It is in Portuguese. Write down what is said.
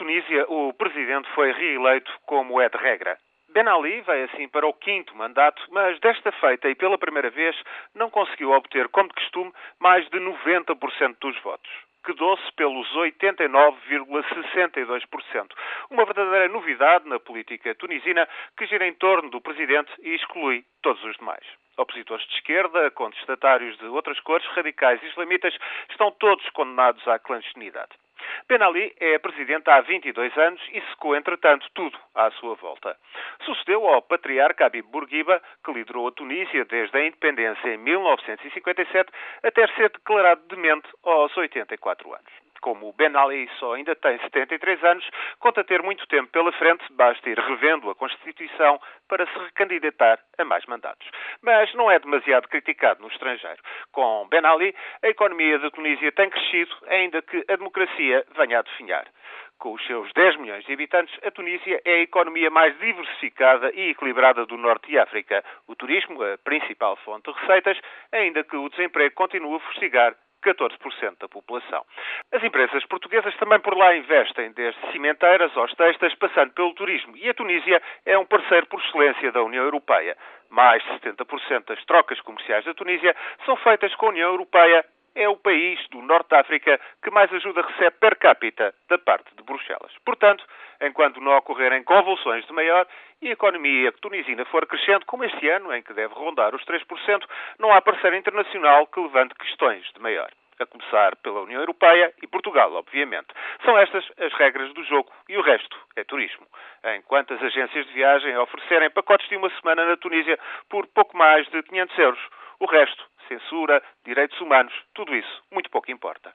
Tunísia, o presidente foi reeleito como é de regra. Ben Ali vai assim para o quinto mandato, mas desta feita e pela primeira vez não conseguiu obter, como de costume, mais de 90% dos votos. Quedou-se pelos 89,62%. Uma verdadeira novidade na política tunisina que gira em torno do presidente e exclui todos os demais. Opositores de esquerda, contestatários de outras cores, radicais e islamitas, estão todos condenados à clandestinidade. Ben Ali é presidente há 22 anos e secou, entretanto, tudo à sua volta. Sucedeu ao patriarca Habib Bourguiba, que liderou a Tunísia desde a independência em 1957 até ser declarado demente aos 84 anos. Como Ben Ali só ainda tem 73 anos, conta ter muito tempo pela frente, basta ir revendo a Constituição para se recandidatar a mais mandatos. Mas não é demasiado criticado no estrangeiro. Com Ben Ali, a economia da Tunísia tem crescido, ainda que a democracia venha a definhar. Com os seus 10 milhões de habitantes, a Tunísia é a economia mais diversificada e equilibrada do Norte de África. O turismo, a principal fonte de receitas, ainda que o desemprego continue a fustigar 14% da população. As empresas portuguesas também por lá investem, desde cimenteiras aos textas, passando pelo turismo. E a Tunísia é um parceiro por excelência da União Europeia. Mais de 70% das trocas comerciais da Tunísia são feitas com a União Europeia. É o país do Norte de África que mais ajuda recebe per capita da parte de Bruxelas. Portanto, enquanto não ocorrerem convulsões de maior e a economia tunisina for crescendo, como este ano, em que deve rondar os 3%, não há parceiro internacional que levante questões de maior a começar pela União Europeia e Portugal, obviamente. São estas as regras do jogo e o resto é turismo. Enquanto as agências de viagem oferecerem pacotes de uma semana na Tunísia por pouco mais de 500 euros, o resto, censura, direitos humanos, tudo isso, muito pouco importa.